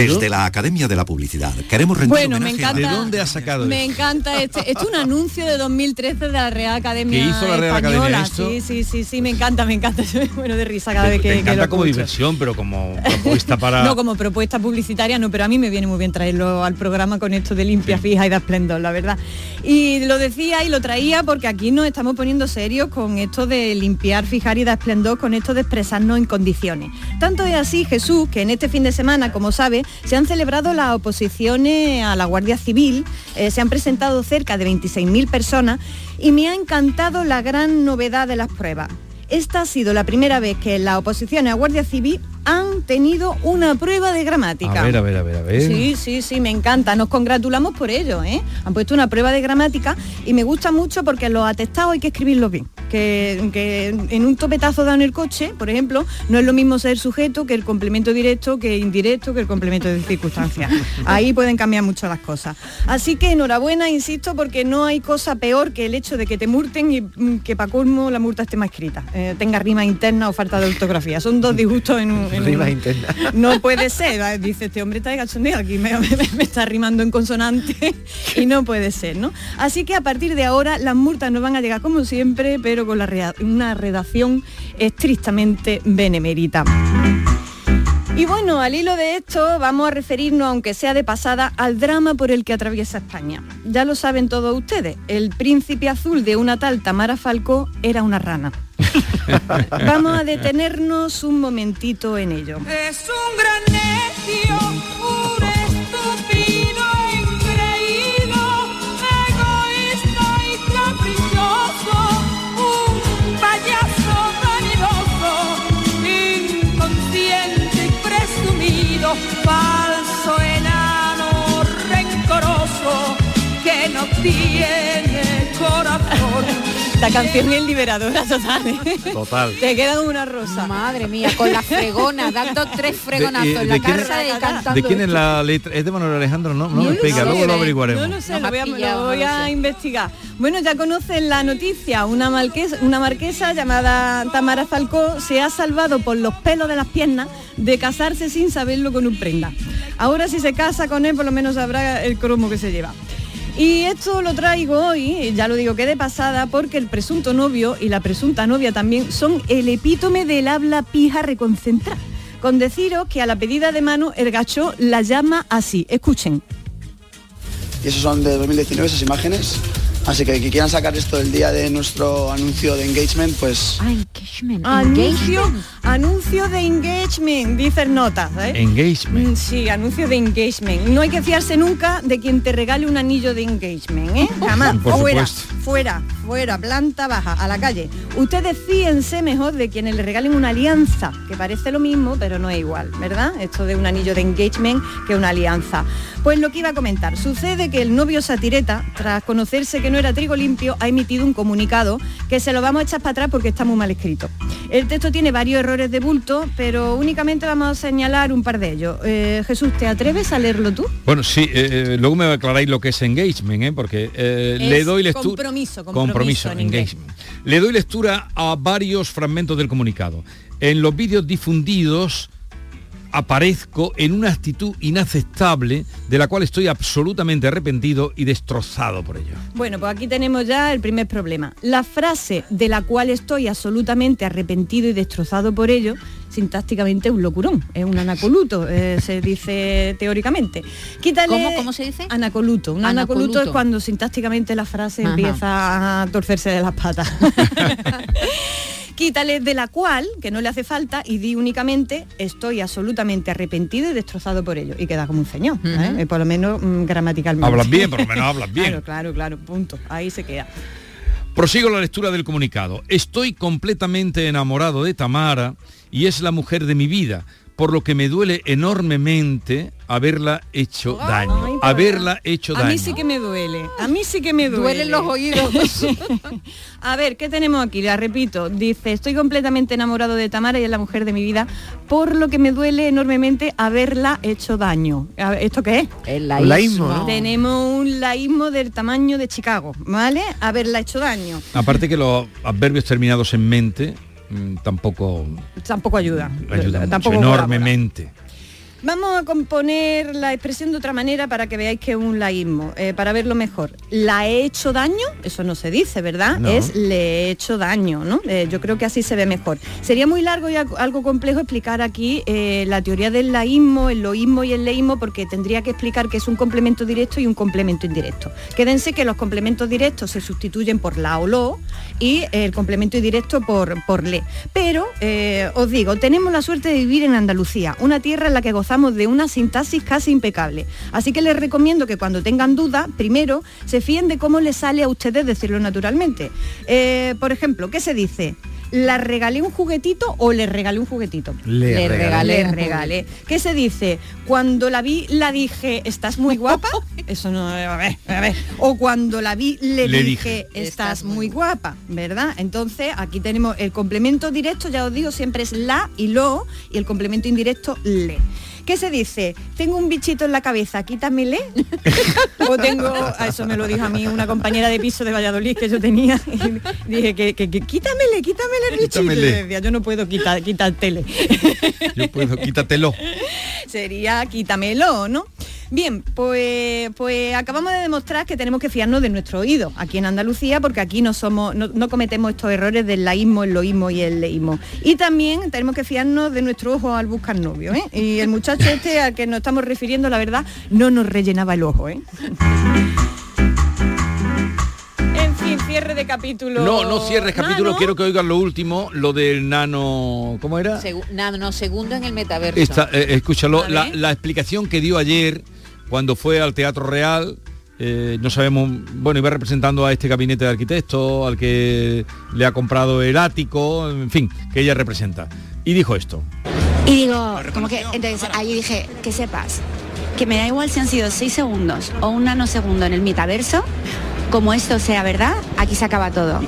Desde la Academia de la Publicidad queremos rendir Bueno, me a- encanta. ¿De dónde has sacado Me esto? encanta este. Esto es un anuncio de 2013 de la Real Academia ¿Qué hizo la Real Española. Academia esto? Sí, sí, sí, sí, me encanta, me encanta. bueno de risa cada vez que, Te que encanta lo como escucho. diversión, pero como propuesta para... No como propuesta publicitaria, no, pero a mí me viene muy bien traerlo al programa con esto de limpia, fija y de esplendor, la verdad. Y lo decía y lo traía porque aquí nos estamos poniendo serios con esto de limpiar, fijar y dar esplendor, con esto de expresarnos en condiciones. Tanto es así, Jesús, que en este fin de semana, como sabe, se han celebrado las oposiciones a la Guardia Civil, eh, se han presentado cerca de 26.000 personas y me ha encantado la gran novedad de las pruebas. Esta ha sido la primera vez que las oposiciones a Guardia Civil han tenido una prueba de gramática. A ver, a ver, a ver, a ver. Sí, sí, sí, me encanta. Nos congratulamos por ello, ¿eh? Han puesto una prueba de gramática y me gusta mucho porque los atestados hay que escribirlos bien. Que, que en un topetazo dado en el coche, por ejemplo, no es lo mismo ser sujeto que el complemento directo, que indirecto, que el complemento de circunstancias. Ahí pueden cambiar mucho las cosas. Así que enhorabuena, insisto, porque no hay cosa peor que el hecho de que te multen y mm, que para colmo la multa esté más escrita. eh, tenga rima interna o falta de ortografía. Son dos disgustos en un... en un- Rimas internas. no puede ser, dice este hombre está de cachondeo, aquí me, me- me está rimando en consonante y no puede ser, ¿no? Así que a partir de ahora las multas nos van a llegar como siempre, pero con la una redacción estrictamente benemérita. Y bueno, al hilo de esto vamos a referirnos, aunque sea de pasada, al drama por el que atraviesa España. Ya lo saben todos ustedes, el príncipe azul de una tal Tamara Falcó era una rana. Vamos a detenernos un momentito en ello. Es un gran Esta canción es liberadora total. ¿eh? Total. Te queda como una rosa. Madre mía, con la fregona, dando tres fregonazos en la casa y cantando. ¿De quién es la letra? ¿Es de Manuel Alejandro? No, no, me sé, luego lo averiguaremos. No lo sé, lo voy a, lo voy investigar. Bueno, ya conocen la noticia. Una marquesa, una marquesa llamada Tamara Falcó se ha salvado por los pelos de las piernas de casarse sin saberlo con un prenda. Ahora si se casa con él, por lo menos sabrá el cromo que se lleva. Y esto lo traigo hoy, ya lo digo que de pasada, porque el presunto novio y la presunta novia también son el epítome del habla pija reconcentrada. Con deciros que a la pedida de mano el gacho la llama así. Escuchen. y esos son de 2019 esas imágenes. Así que que quieran sacar esto del día de nuestro anuncio de engagement, pues Ah, engagement. Anuncio, engagement. anuncio de engagement, dicen notas. ¿eh? Engagement. Mm, Sí, anuncio de engagement. No hay que fiarse nunca de quien te regale un anillo de engagement, ¿eh? Jamás. Por fuera, supuesto. fuera, fuera, planta baja, a la calle. Ustedes fíense mejor de quienes le regalen una alianza, que parece lo mismo, pero no es igual, ¿verdad? Esto de un anillo de engagement que una alianza. Pues lo que iba a comentar, sucede que el novio Satireta, tras conocerse que no era trigo limpio, ha emitido un comunicado que se lo vamos a echar para atrás porque está muy mal escrito. El texto tiene varios errores de bulto, pero únicamente vamos a señalar un par de ellos. Eh, Jesús, ¿te atreves a leerlo tú? Bueno, sí, eh, eh, luego me aclaráis lo que es engagement, ¿eh? porque Es le doy lectura... compromiso, compromiso en inglés. engagement. Le doy lectura a varios fragmentos del comunicado. En los vídeos difundidos aparezco en una actitud inaceptable de la cual estoy absolutamente arrepentido y destrozado por ello. Bueno, pues aquí tenemos ya el primer problema. La frase de la cual estoy absolutamente arrepentido y destrozado por ello, sintácticamente es un locurón, es un anacoluto, eh, se dice teóricamente. Quítale ¿Cómo- cómo se dice? Anacoluto. Un anacoluto, Anacoluto. es cuando sintácticamente la frase Ajá. empieza a torcerse de las patas. Quítale de la cual, que no le hace falta, y di únicamente estoy absolutamente arrepentido y destrozado por ello. Y queda como un señor, ¿eh? Eh, por lo menos mm, gramaticalmente. Hablas bien, por lo menos hablas bien. Claro, claro, claro, punto. Ahí se queda. Prosigo la lectura del comunicado. Estoy completamente enamorado de Tamara y es la mujer de mi vida, por lo que me duele enormemente haberla hecho daño. Haberla hecho A daño. mí sí que me duele, a mí sí que me duele. Duelen los oídos. a ver, ¿qué tenemos aquí? La repito, dice, estoy completamente enamorado de Tamara y es la mujer de mi vida, por lo que me duele enormemente haberla hecho daño. A ver, ¿Esto qué es? El laísmo. laísmo, ¿no? Tenemos un laísmo del tamaño de Chicago, ¿vale? Haberla hecho daño. Aparte que los adverbios terminados en mente tampoco Tampoco ayuda. ayudan mucho, Tampoco colabora. Vamos a componer la expresión de otra manera para que veáis que es un laísmo, eh, para verlo mejor. ¿La he hecho daño? Eso no se dice, ¿verdad? No. Es le he hecho daño, ¿no? Eh, yo creo que así se ve mejor. Sería muy largo y al- algo complejo explicar aquí eh, la teoría del laísmo, el loísmo y el leísmo, porque tendría que explicar que es un complemento directo y un complemento indirecto. Quédense que los complementos directos se sustituyen por la o lo y el complemento indirecto por, por le. Pero, os digo, tenemos la suerte de vivir en Andalucía, una tierra en la que gozamos de una sintaxis casi impecable. Así que les recomiendo que cuando tengan dudas, primero se fíen de cómo les sale a ustedes decirlo naturalmente. Eh, por ejemplo, ¿qué se dice? ¿La regalé un juguetito o le regalé un juguetito? Le Le regalé. regalé Le un regalé. ¿Qué se dice? Cuando la vi, la dije, ¿estás muy guapa? Eso no, a ver, a ver. O cuando la vi, le, Le dije, dije. estás muy guapa, ¿verdad? Entonces, aquí tenemos el complemento directo, ya os digo, siempre es la y lo, y el complemento indirecto, le. ¿Qué se dice? Tengo un bichito en la cabeza, quítamele. o tengo, a eso me lo dijo a mí una compañera de piso de Valladolid que yo tenía. Y dije que, que, que quítamele, quítamele el bichito. Quítamele. Y decía, yo no puedo quitar, quitártele. Yo puedo, quítatelo. Sería quítamelo, ¿no? Bien, pues, pues acabamos de demostrar que tenemos que fiarnos de nuestro oído aquí en Andalucía, porque aquí no somos, no, no cometemos estos errores del laísmo, el loísmo y el leísmo. Y también tenemos que fiarnos de nuestro ojo al buscar novio, ¿eh? Y el muchacho este al que nos estamos refiriendo, la verdad, no nos rellenaba el ojo, ¿eh? Fin, cierre de capítulo. No, no cierres Ah, capítulo, ¿no? quiero que oigan lo último, lo del nano... ¿Cómo era? Segu- nada, no, segundo en el metaverso. Esta, eh, escúchalo, la explicación que dio ayer cuando fue al Teatro Real, eh, no sabemos, bueno, iba representando a este gabinete de arquitectos, al que le ha comprado el ático, en fin, que ella representa. Y dijo esto. Y digo, como que, entonces ahí dije, que sepas, que me da igual si han sido seis segundos o un nanosegundo en el metaverso, como esto sea verdad, aquí se acaba todo.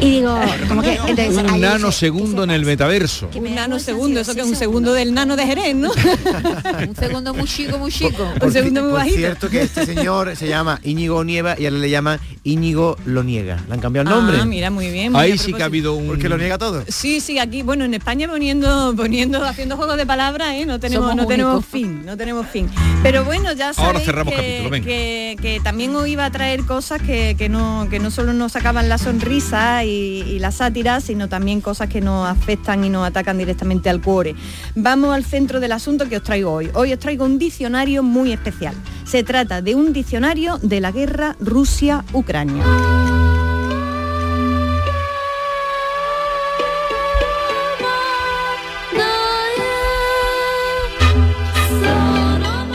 Y digo, como que entonces Un nanosegundo en el metaverso. Un nanosegundo, eso que es un segundo del nano de Jerez, ¿no? un segundo muy chico, muy chico. un segundo muy Por bajito. cierto que este señor se llama Íñigo Nieva y a él le llaman Íñigo lo niega. Le han cambiado el nombre. Ah, mira, muy bien. muy Ahí sí que ha habido un... Porque lo niega todo. Sí, sí, aquí, bueno, en España poniendo, poniendo, haciendo juegos de palabras, ¿eh? no tenemos, Somos no tenemos fin, no tenemos fin. Pero bueno, ya Ahora sabéis cerramos que, capítulo, venga. que, que también os iba a traer cosas que, que no, que no solo nos sacaban la sonrisa y, y la sátira, sino también cosas que nos afectan y nos atacan directamente al cuore. Vamos al centro del asunto que os traigo hoy. Hoy os traigo un diccionario muy especial. Se trata de un diccionario de la guerra Rusia-Ucrania.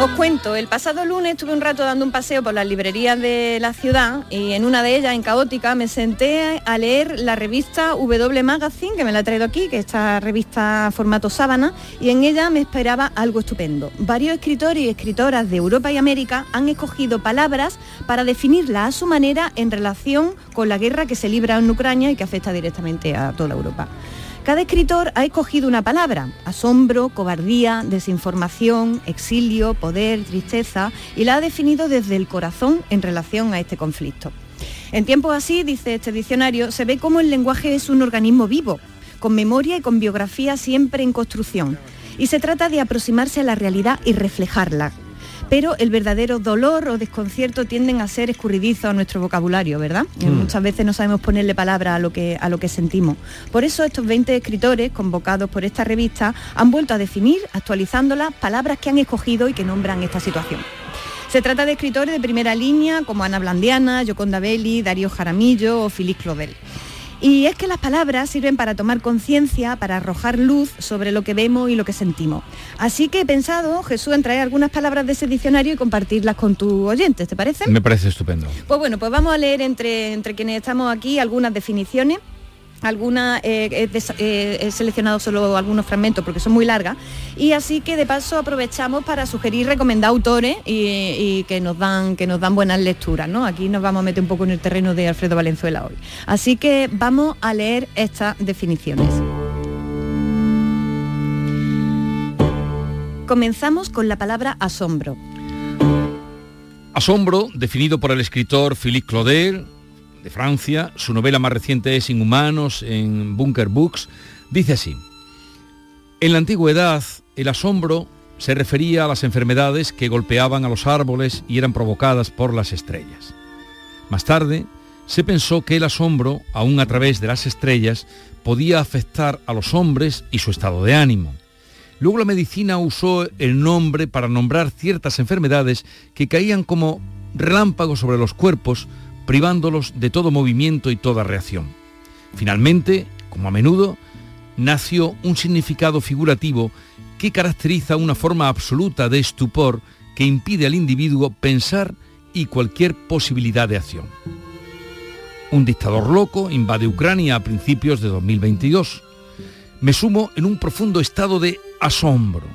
Os cuento, el pasado lunes estuve un rato dando un paseo por las librerías de la ciudad y en una de ellas, en Caótica, me senté a leer la revista W Magazine, que me la he traído aquí, que es esta revista formato sábana, y en ella me esperaba algo estupendo. Varios escritores y escritoras de Europa y América han escogido palabras para definirla a su manera en relación con la guerra que se libra en Ucrania y que afecta directamente a toda Europa. Cada escritor ha escogido una palabra, asombro, cobardía, desinformación, exilio, poder, tristeza, y la ha definido desde el corazón en relación a este conflicto. En tiempos así, dice este diccionario, se ve cómo el lenguaje es un organismo vivo, con memoria y con biografía siempre en construcción, y se trata de aproximarse a la realidad y reflejarla. Pero el verdadero dolor o desconcierto tienden a ser escurridizos a nuestro vocabulario, ¿verdad? Eh, Mm. Muchas veces no sabemos ponerle palabra a lo que a lo que sentimos. Por eso estos 20 escritores convocados por esta revista han vuelto a definir, actualizándolas, palabras que han escogido y que nombran esta situación. Se trata de escritores de primera línea como Ana Blandiana, Yoconda Belli, Darío Jaramillo o Félix Claudel. Y es que las palabras sirven para tomar conciencia, para arrojar luz sobre lo que vemos y lo que sentimos. Así que he pensado, Jesús, en traer algunas palabras de ese diccionario y compartirlas con tus oyentes, ¿te parece? Me parece estupendo. Pues bueno, pues vamos a leer entre, entre quienes estamos aquí algunas definiciones. Algunas eh, des- eh, he seleccionado solo algunos fragmentos porque son muy largas y así que de paso aprovechamos para sugerir recomendar autores y, y que nos dan que nos dan buenas lecturas, ¿no? Aquí nos vamos a meter un poco en el terreno de Alfredo Valenzuela hoy. Así que vamos a leer estas definiciones. Comenzamos con la palabra asombro. Asombro, definido por el escritor Philippe Claudel, de Francia, su novela más reciente es Inhumanos en Bunker Books, dice así. En la antigüedad, el asombro se refería a las enfermedades que golpeaban a los árboles y eran provocadas por las estrellas. Más tarde, se pensó que el asombro, aún a través de las estrellas, podía afectar a los hombres y su estado de ánimo. Luego la medicina usó el nombre para nombrar ciertas enfermedades que caían como relámpagos sobre los cuerpos, privándolos de todo movimiento y toda reacción. Finalmente, como a menudo, nació un significado figurativo que caracteriza una forma absoluta de estupor que impide al individuo pensar y cualquier posibilidad de acción. Un dictador loco invade Ucrania a principios de 2022. Me sumo en un profundo estado de asombro.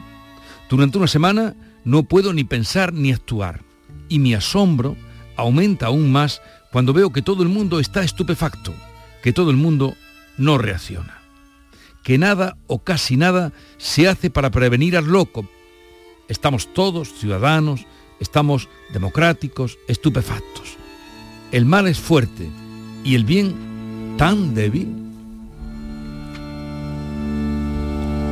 Durante una semana no puedo ni pensar ni actuar. Y mi asombro aumenta aún más cuando veo que todo el mundo está estupefacto, que todo el mundo no reacciona. Que nada o casi nada se hace para prevenir al loco. Estamos todos ciudadanos, estamos democráticos, estupefactos. El mal es fuerte y el bien tan débil.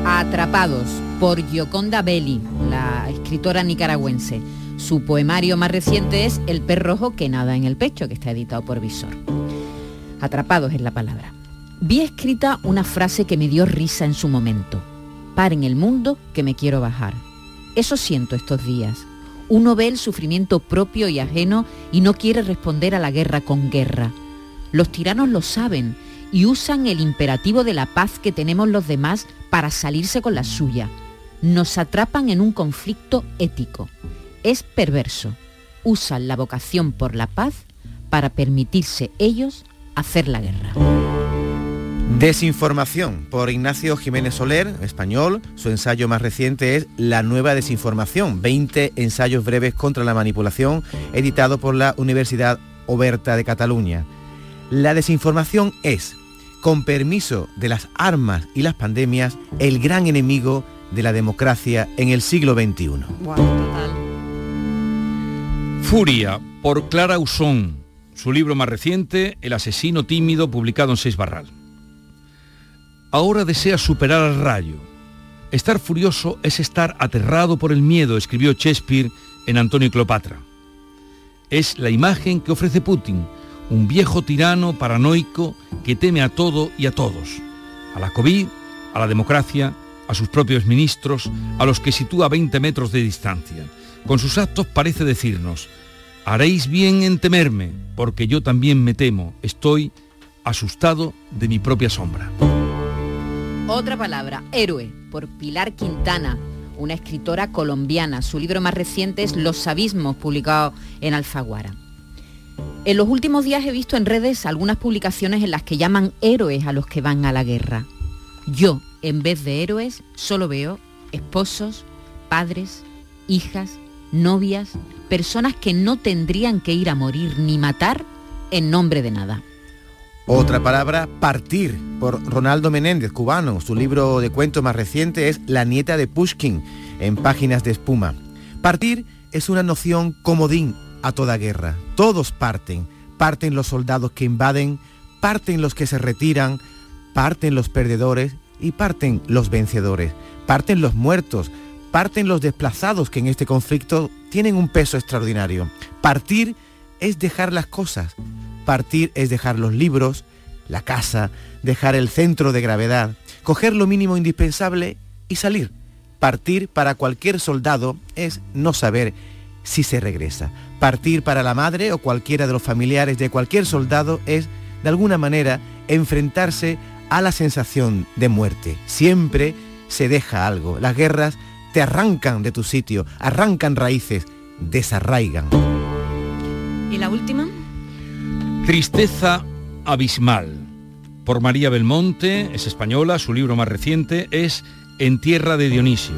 Atrapados por Gioconda Belli, la escritora nicaragüense. Su poemario más reciente es El pez rojo que nada en el pecho, que está editado por Visor. Atrapados es la palabra. Vi escrita una frase que me dio risa en su momento. Paren el mundo que me quiero bajar. Eso siento estos días. Uno ve el sufrimiento propio y ajeno y no quiere responder a la guerra con guerra. Los tiranos lo saben y usan el imperativo de la paz que tenemos los demás para salirse con la suya. Nos atrapan en un conflicto ético. Es perverso. Usan la vocación por la paz para permitirse ellos hacer la guerra. Desinformación por Ignacio Jiménez Soler, español. Su ensayo más reciente es La nueva desinformación, 20 ensayos breves contra la manipulación, editado por la Universidad Oberta de Cataluña. La desinformación es, con permiso de las armas y las pandemias, el gran enemigo de la democracia en el siglo XXI. Furia, por Clara Usón, su libro más reciente, El asesino tímido, publicado en Seis Barral. Ahora desea superar al rayo. Estar furioso es estar aterrado por el miedo, escribió Shakespeare en Antonio Cleopatra. Es la imagen que ofrece Putin, un viejo tirano paranoico que teme a todo y a todos. A la COVID, a la democracia, a sus propios ministros, a los que sitúa a 20 metros de distancia. Con sus actos parece decirnos, haréis bien en temerme, porque yo también me temo, estoy asustado de mi propia sombra. Otra palabra, héroe, por Pilar Quintana, una escritora colombiana. Su libro más reciente es Los abismos, publicado en Alfaguara. En los últimos días he visto en redes algunas publicaciones en las que llaman héroes a los que van a la guerra. Yo, en vez de héroes, solo veo esposos, padres, hijas, novias, personas que no tendrían que ir a morir ni matar en nombre de nada. Otra palabra, partir, por Ronaldo Menéndez, cubano. Su libro de cuentos más reciente es La nieta de Pushkin, en páginas de espuma. Partir es una noción comodín a toda guerra. Todos parten. Parten los soldados que invaden, parten los que se retiran, parten los perdedores y parten los vencedores. Parten los muertos, parten los desplazados que en este conflicto tienen un peso extraordinario. Partir es dejar las cosas, Partir es dejar los libros, la casa, dejar el centro de gravedad, coger lo mínimo indispensable y salir. Partir para cualquier soldado es no saber si se regresa. Partir para la madre o cualquiera de los familiares de cualquier soldado es, de alguna manera, enfrentarse a la sensación de muerte. Siempre se deja algo. Las guerras te arrancan de tu sitio, arrancan raíces, desarraigan. ¿Y la última? Tristeza abismal. Por María Belmonte, es española, su libro más reciente es En tierra de Dionisio.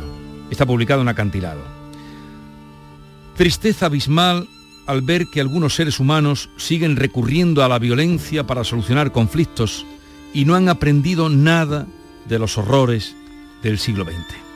Está publicado en acantilado. Tristeza abismal al ver que algunos seres humanos siguen recurriendo a la violencia para solucionar conflictos y no han aprendido nada de los horrores del siglo XX.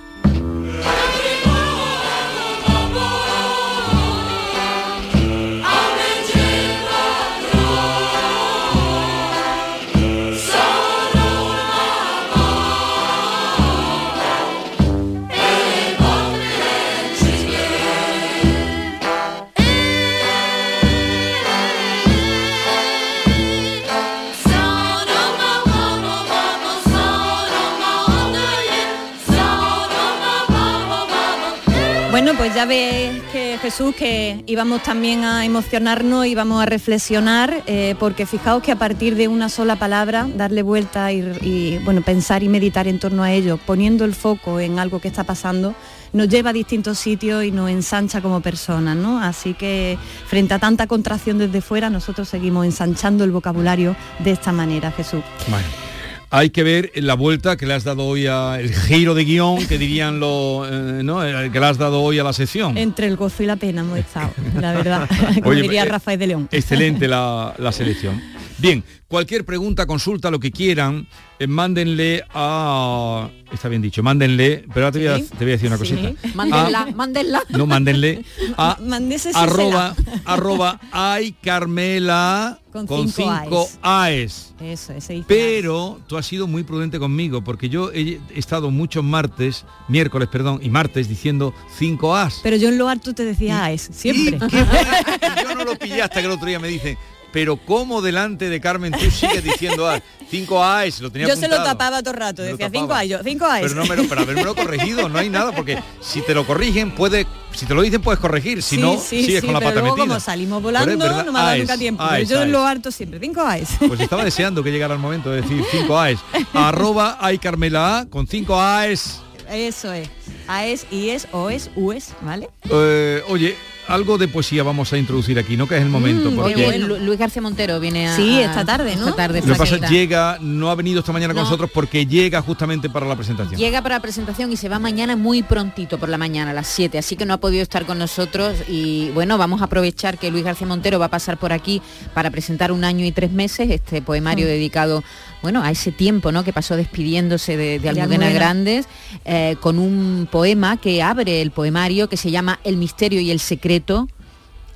Ves que Jesús que íbamos también a emocionarnos, íbamos a reflexionar, eh, porque fijaos que a partir de una sola palabra, darle vuelta y, bueno, pensar y meditar en torno a ello, poniendo el foco en algo que está pasando, nos lleva a distintos sitios y nos ensancha como personas, ¿no? Así que frente a tanta contracción desde fuera, nosotros seguimos ensanchando el vocabulario de esta manera, Jesús. Hay que ver la vuelta que le has dado hoy a el giro de guion que dirían los eh, ¿no? Que le has dado hoy a la sesión. Entre el gozo y la pena hemos estado, la verdad, como Oye, diría eh, Rafael de León. Excelente la, la selección. Bien, cualquier pregunta, consulta, lo que quieran, eh, mándenle a... Está bien dicho, mándenle, pero ahora te, voy, a, te voy a decir una sí. cosita. Mándenla, A- mándenla. no, mándenle a arroba, arroba ay Carmela Con con cinco cinco AES. Eso, ese. Pero tú has sido muy prudente conmigo porque yo he estado muchos martes, miércoles, perdón, y martes diciendo 5 As. Pero yo en lo harto te decía AES, siempre. yo no lo pillé hasta que el otro día me dicen, pero ¿cómo delante de Carmen tú sigues diciendo A? 5 AES, lo tenía Yo se lo tapaba todo el rato, Me decía 5 tapaba. AES, 5 AES. Pero no me lo, pero habérmelo corregido, no hay nada, porque si te lo corrigen, puede, si te lo dicen puedes corregir, si Sí, no, sí, sigues sí, con la pata luego metida. como salimos volando, no me ha dado nunca tiempo. AES, pero yo AES. lo harto siempre, 5 AES. Pues estaba deseando que llegara el momento de decir 5 AES. Arroba ay Carmela A con 5 AES. Eso es. AES, IES, OES, US, ¿vale? Eh, oye, algo de poesía vamos a introducir aquí, ¿no? Que es el momento. Mm, porque Luis García Montero viene a... Sí, esta tarde, ¿no? Esta tarde, lo que pasa llega, no ha venido esta mañana con No. nosotros porque llega justamente para la presentación. Llega para la presentación y se va mañana muy prontito por la mañana, a las 7, así que no ha podido estar con nosotros y bueno, vamos a aprovechar que Luis García Montero va a pasar por aquí para presentar un año y tres meses, este poemario Mm. dedicado, bueno, a ese tiempo, ¿no? Que pasó despidiéndose de, de Almudena. Grandes, eh, con un poema que abre el poemario que se llama El misterio y el secreto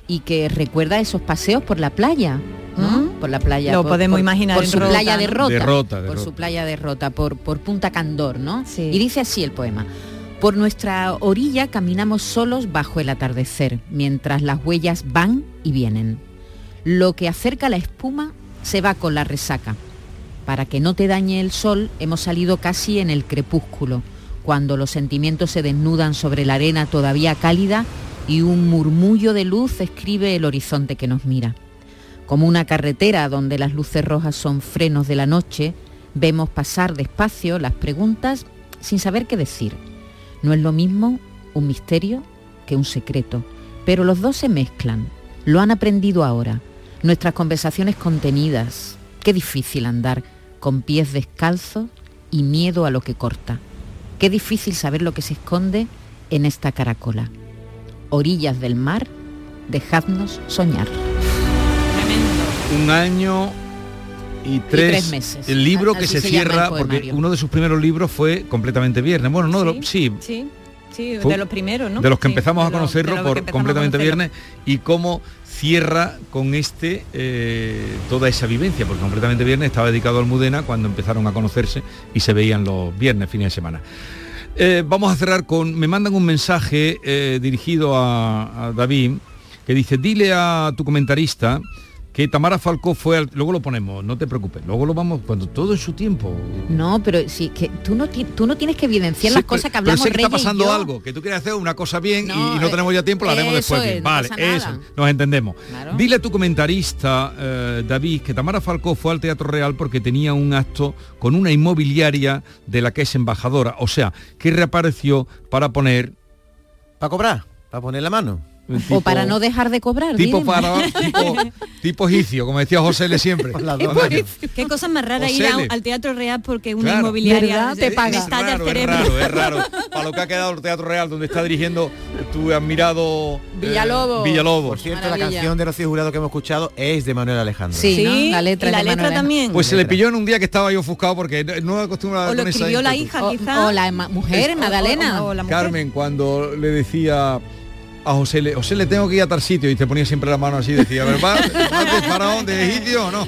y que recuerda esos paseos por la playa, ¿no? Por la playa. Mm. Lo por- podemos por- imaginar Por en su Rota, playa de ¿no? Rota. De Rota, de por Rota. su playa de Rota, por, por Punta Candor, ¿no? Y dice así el poema. Por nuestra orilla caminamos solos bajo el atardecer, mientras las huellas van y vienen. Lo que acerca la espuma se va con la resaca. Para que no te dañe el sol, hemos salido casi en el crepúsculo, cuando los sentimientos se desnudan sobre la arena todavía cálida y un murmullo de luz escribe el horizonte que nos mira. Como una carretera donde las luces rojas son frenos de la noche, vemos pasar despacio las preguntas sin saber qué decir. No es lo mismo un misterio que un secreto, pero los dos se mezclan. Lo han aprendido ahora. Nuestras conversaciones contenidas. Qué difícil andar con pies descalzos y miedo a lo que corta. Qué difícil saber lo que se esconde en esta caracola. Orillas del mar, dejadnos soñar. Un año y tres, tres meses. El libro Así que se, cierra, porque uno de sus primeros libros fue completamente viernes. Bueno, no de sí, Sí, sí, de los primeros, ¿no? de los que Sí, empezamos a conocerlo por completamente viernes y cómo cierra con este eh, toda esa vivencia, porque completamente viernes estaba dedicado a Almudena cuando empezaron a conocerse y se veían los viernes, fines de semana. Eh, vamos a cerrar con, me mandan un mensaje eh, dirigido a, a David que dice, dile a tu comentarista que Tamara Falcó fue al... Luego lo ponemos, no te preocupes, luego lo vamos, cuando todo en su tiempo. No, pero sí, que tú no, ti- tú no tienes que evidenciar Sí, las pero- cosas que pero hablamos sé que está pasando yo. algo, que tú quieres hacer una cosa bien y- No, y, no eh, tenemos ya tiempo, lo haremos después. es, bien. no vale, eso, nos entendemos. Claro. Dile a tu comentarista, eh, David, que Tamara Falcó fue al Teatro Real porque tenía un acto con una inmobiliaria de la que es embajadora, o sea, que reapareció para poner... ¿Para cobrar? ¿Para poner la mano? O para no dejar de cobrar. Tipo dime. para tipo, tipo egipcio, como decía José L siempre. Qué cosa más rara ir a- al Teatro Real porque una Claro. inmobiliaria. Te paga. Es raro, el es raro, es raro. Para lo que ha quedado el Teatro Real, donde está dirigiendo tu admirado eh, Villalobos. Villalobos. Por cierto, la canción de Rocío Jurado que hemos escuchado es de Manuel Alejandro. Sí, ¿no? Sí, La letra y la de letra también. Pues se le pilló en un día que estaba yo ofuscado porque no- acostumbraba o lo con esa escribió la hija, O, quizá. o la mujer, O- o- Magdalena. o la mujer. Carmen, cuando le decía a José, le, José le tengo que ir a tal sitio y te ponía siempre la mano así, decía, ¿verdad? ¿Vas de faraón de egipcio o no?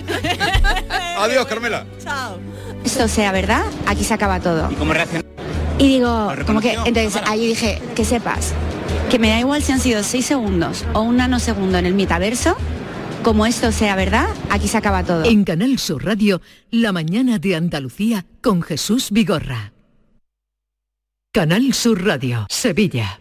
Adiós, Carmela. Chao. Esto sea verdad, aquí se acaba todo. ¿Y digo, como que, entonces ahí dije, que sepas, que me da igual si han sido seis segundos o un nanosegundo en el metaverso, como esto sea verdad, aquí se acaba todo. En Canal Sur Radio, La mañana de Andalucía con Jesús Vigorra. Canal Sur Radio, Sevilla.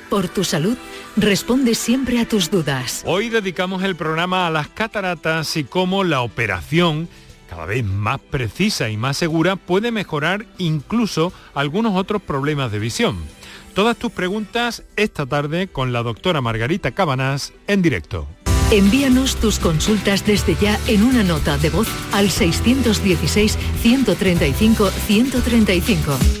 por tu salud, responde siempre a tus dudas. Hoy dedicamos el programa a las cataratas y cómo la operación, cada vez más precisa y más segura, puede mejorar incluso algunos otros problemas de visión. Todas tus preguntas esta tarde con la doctora Margarita Cabanás en directo. Envíanos tus consultas desde ya en una nota de voz al 616-135-135.